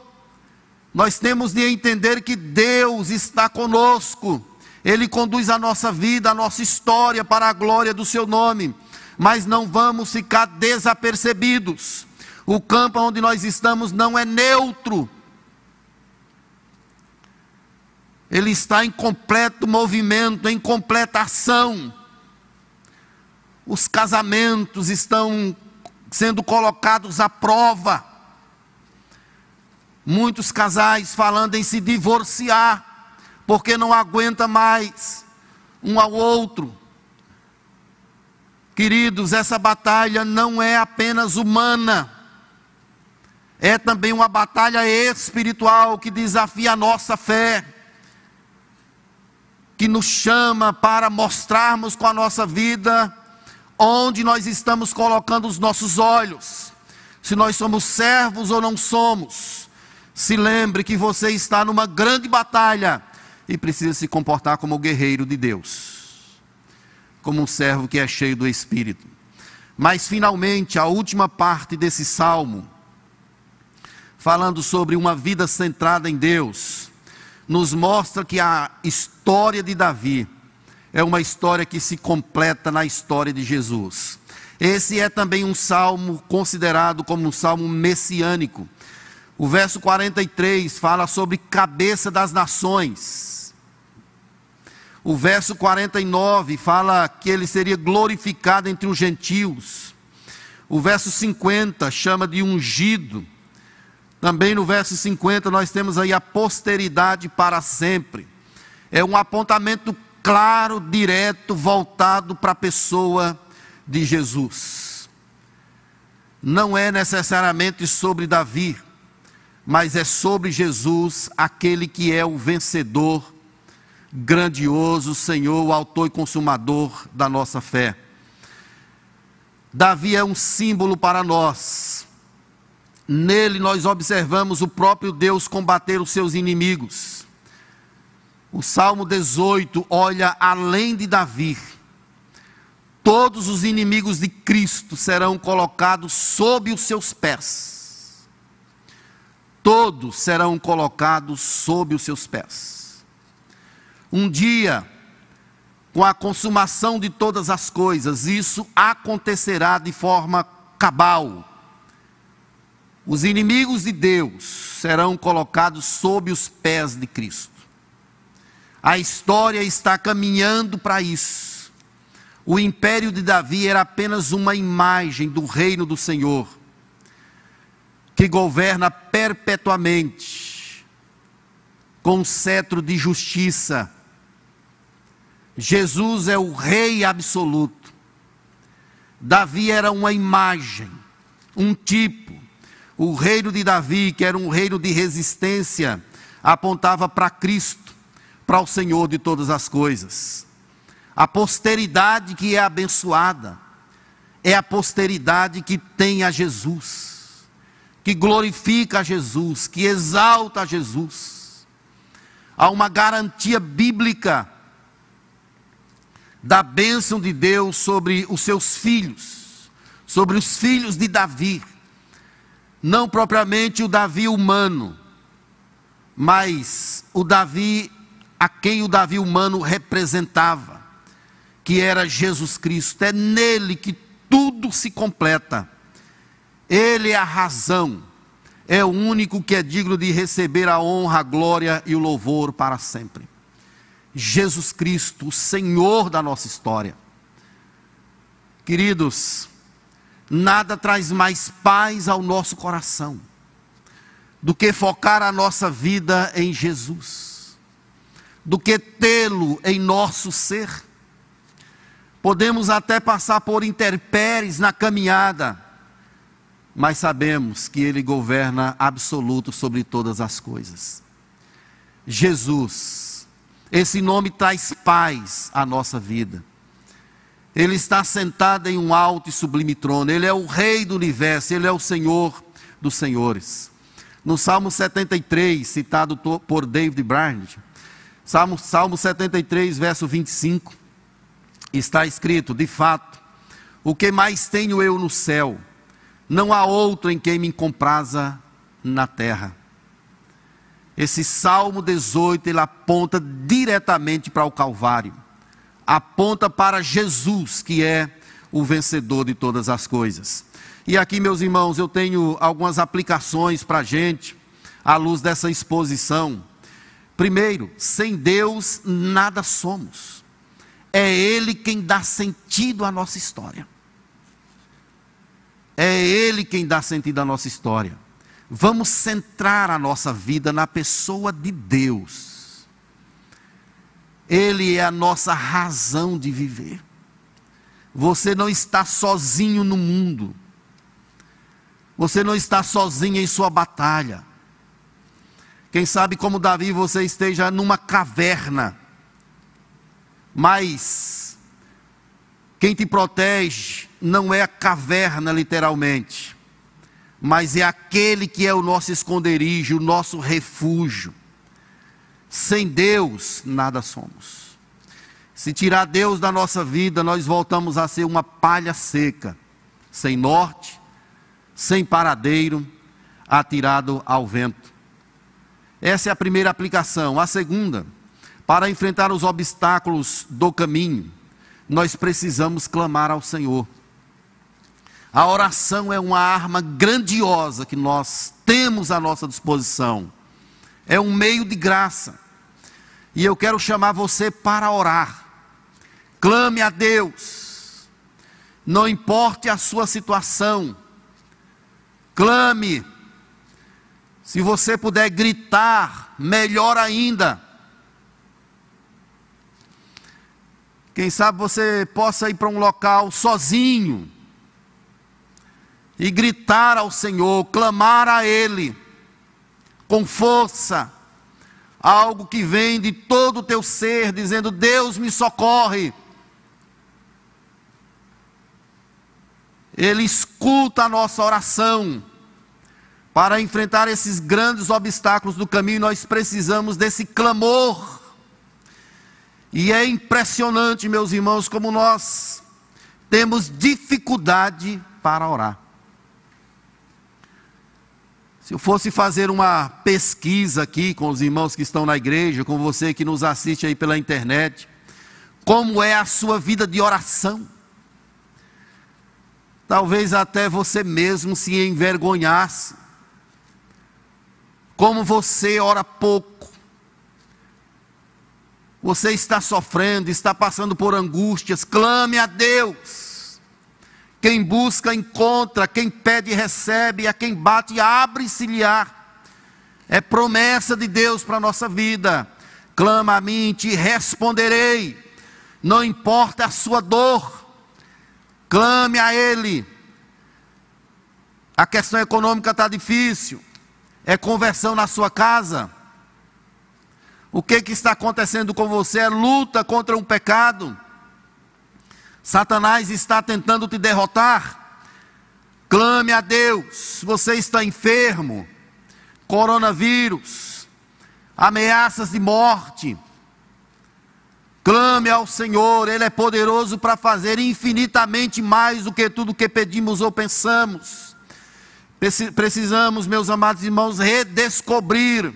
Nós temos de entender que Deus está conosco. Ele conduz a nossa vida, a nossa história para a glória do seu nome. Mas não vamos ficar desapercebidos. O campo onde nós estamos não é neutro. Ele está em completo movimento, em completa ação. Os casamentos estão sendo colocados à prova. Muitos casais falando em se divorciar, porque não aguenta mais um ao outro. Queridos, essa batalha não é apenas humana é também uma batalha espiritual que desafia a nossa fé, que nos chama para mostrarmos com a nossa vida onde nós estamos colocando os nossos olhos, se nós somos servos ou não somos. Se lembre que você está numa grande batalha e precisa se comportar como guerreiro de Deus, como um servo que é cheio do Espírito. Mas finalmente, a última parte desse salmo falando sobre uma vida centrada em Deus, nos mostra que a história de Davi é uma história que se completa na história de Jesus. Esse é também um salmo considerado como um salmo messiânico. O verso 43 fala sobre cabeça das nações. O verso 49 fala que ele seria glorificado entre os gentios. O verso 50 chama de ungido. Também no verso 50 nós temos aí a posteridade para sempre. É um apontamento claro, direto, voltado para a pessoa de Jesus. Não é necessariamente sobre Davi, mas é sobre Jesus, aquele que é o vencedor, grandioso, Senhor, autor e consumador da nossa fé. Davi é um símbolo para nós Nele nós observamos o próprio Deus combater os seus inimigos. O Salmo 18 olha além de Davi. Todos os inimigos de Cristo serão colocados sob os seus pés. Todos serão colocados sob os seus pés. Um dia, com a consumação de todas as coisas, isso acontecerá de forma cabal. Os inimigos de Deus serão colocados sob os pés de Cristo. A história está caminhando para isso. O império de Davi era apenas uma imagem do reino do Senhor, que governa perpetuamente, com cetro de justiça. Jesus é o rei absoluto. Davi era uma imagem, um tipo. O reino de Davi, que era um reino de resistência, apontava para Cristo para o Senhor de todas as coisas. A posteridade que é abençoada é a posteridade que tem a Jesus, que glorifica a Jesus, que exalta a Jesus. Há uma garantia bíblica da bênção de Deus sobre os seus filhos, sobre os filhos de Davi. Não propriamente o Davi humano, mas o Davi a quem o Davi humano representava, que era Jesus Cristo. É nele que tudo se completa. Ele é a razão, é o único que é digno de receber a honra, a glória e o louvor para sempre. Jesus Cristo, o Senhor da nossa história. Queridos, nada traz mais paz ao nosso coração do que focar a nossa vida em Jesus do que tê-lo em nosso ser. Podemos até passar por interpéries na caminhada, mas sabemos que Ele governa absoluto sobre todas as coisas. Jesus, esse nome traz paz à nossa vida. Ele está sentado em um alto e sublime trono, Ele é o Rei do universo, Ele é o Senhor dos senhores. No Salmo 73, citado por David Barnett, Salmo, Salmo 73, verso 25, está escrito: De fato, o que mais tenho eu no céu, não há outro em quem me compraza na terra. Esse Salmo 18 ele aponta diretamente para o Calvário, aponta para Jesus, que é o vencedor de todas as coisas. E aqui, meus irmãos, eu tenho algumas aplicações para a gente, à luz dessa exposição. Primeiro, sem Deus nada somos. É Ele quem dá sentido à nossa história. É Ele quem dá sentido à nossa história. Vamos centrar a nossa vida na pessoa de Deus. Ele é a nossa razão de viver. Você não está sozinho no mundo. Você não está sozinho em sua batalha. Quem sabe, como Davi, você esteja numa caverna, mas quem te protege não é a caverna, literalmente, mas é aquele que é o nosso esconderijo, o nosso refúgio. Sem Deus, nada somos. Se tirar Deus da nossa vida, nós voltamos a ser uma palha seca, sem norte, sem paradeiro, atirado ao vento. Essa é a primeira aplicação. A segunda, para enfrentar os obstáculos do caminho, nós precisamos clamar ao Senhor. A oração é uma arma grandiosa que nós temos à nossa disposição. É um meio de graça. E eu quero chamar você para orar. Clame a Deus. Não importe a sua situação. Clame se você puder gritar, melhor ainda. Quem sabe você possa ir para um local sozinho e gritar ao Senhor, clamar a Ele com força, algo que vem de todo o teu ser, dizendo: Deus me socorre. Ele escuta a nossa oração. Para enfrentar esses grandes obstáculos do caminho, nós precisamos desse clamor E é impressionante, meus irmãos, como nós temos dificuldade para orar. Se eu fosse fazer uma pesquisa aqui com os irmãos que estão na igreja, com você que nos assiste aí pela internet, como é a sua vida de oração? Talvez até você mesmo se envergonhasse. Como você ora pouco. Você está sofrendo, está passando por angústias, clame a Deus. Quem busca, encontra, quem pede, recebe, a quem bate, abre-se-lhe-á. É promessa de Deus para a nossa vida. Clama a mim, te responderei. Não importa a sua dor, clame a Ele. A questão econômica está difícil, é conversão na sua casa. O que, que está acontecendo com você? É luta contra um pecado Satanás está tentando te derrotar. Clame a Deus. Você está enfermo. Coronavírus. Ameaças de morte. Clame ao Senhor, Ele é poderoso para fazer infinitamente mais do que tudo que pedimos ou pensamos. Precisamos, meus amados irmãos, redescobrir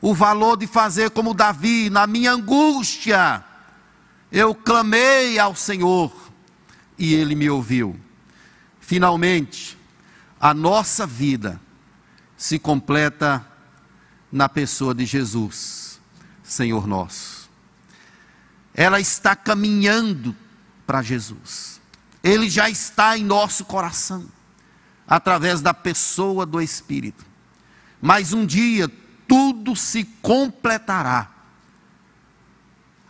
o valor de fazer como Davi, na minha angústia eu clamei ao Senhor e ele me ouviu. Finalmente, a nossa vida se completa na pessoa de Jesus, Senhor nosso. Ela está caminhando para Jesus. Ele já está em nosso coração, através da pessoa do Espírito. Mas um dia tudo se completará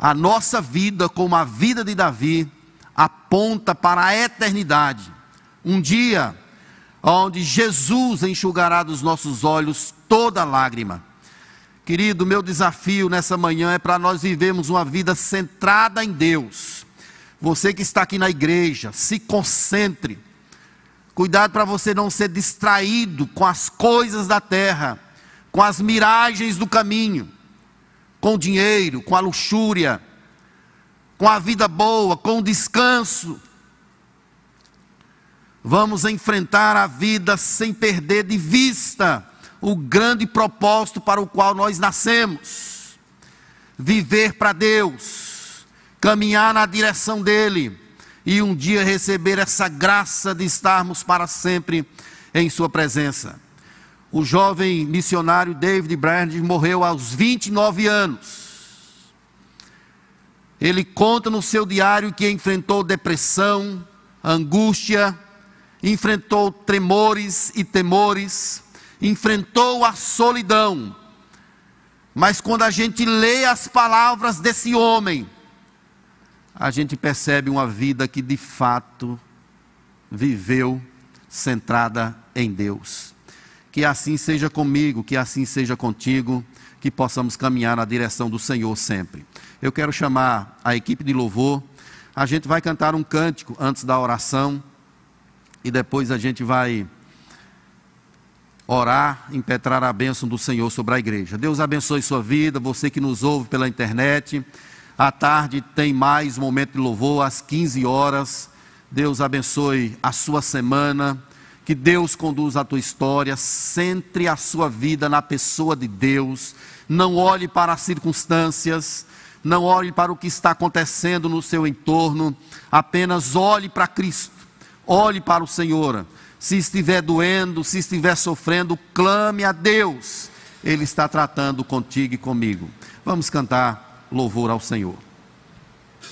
a nossa vida, como a vida de Davi, aponta para a eternidade. Um dia onde Jesus enxugará dos nossos olhos toda lágrima. Querido, meu desafio nessa manhã é para nós vivermos uma vida centrada em Deus. Você que está aqui na igreja, se concentre. Cuidado para você não ser distraído com as coisas da terra, com as miragens do caminho com o dinheiro, com a luxúria, com a vida boa, com o descanso. Vamos enfrentar a vida sem perder de vista o grande propósito para o qual nós nascemos. Viver para Deus, caminhar na direção dEle e um dia receber essa graça de estarmos para sempre em Sua presença o jovem missionário David Brand morreu aos 29 anos. Ele conta no seu diário que enfrentou depressão, angústia, enfrentou tremores e temores, enfrentou a solidão. Mas quando a gente lê as palavras desse homem, a gente percebe uma vida que de fato viveu centrada em Deus. Que assim seja comigo, que assim seja contigo, que possamos caminhar na direção do Senhor sempre. Eu quero chamar a equipe de louvor. A gente vai cantar um cântico antes da oração e depois a gente vai orar, impetrar a bênção do Senhor sobre a igreja. Deus abençoe sua vida, você que nos ouve pela internet. À tarde tem mais momento de louvor às 15 horas. Deus abençoe a sua semana. Que Deus conduza a tua história, centre a sua vida na pessoa de Deus. Não olhe para as circunstâncias, não olhe para o que está acontecendo no seu entorno, apenas olhe para Cristo, olhe para o Senhor. Se estiver doendo, se estiver sofrendo, clame a Deus, Ele está tratando contigo e comigo. Vamos cantar louvor ao Senhor.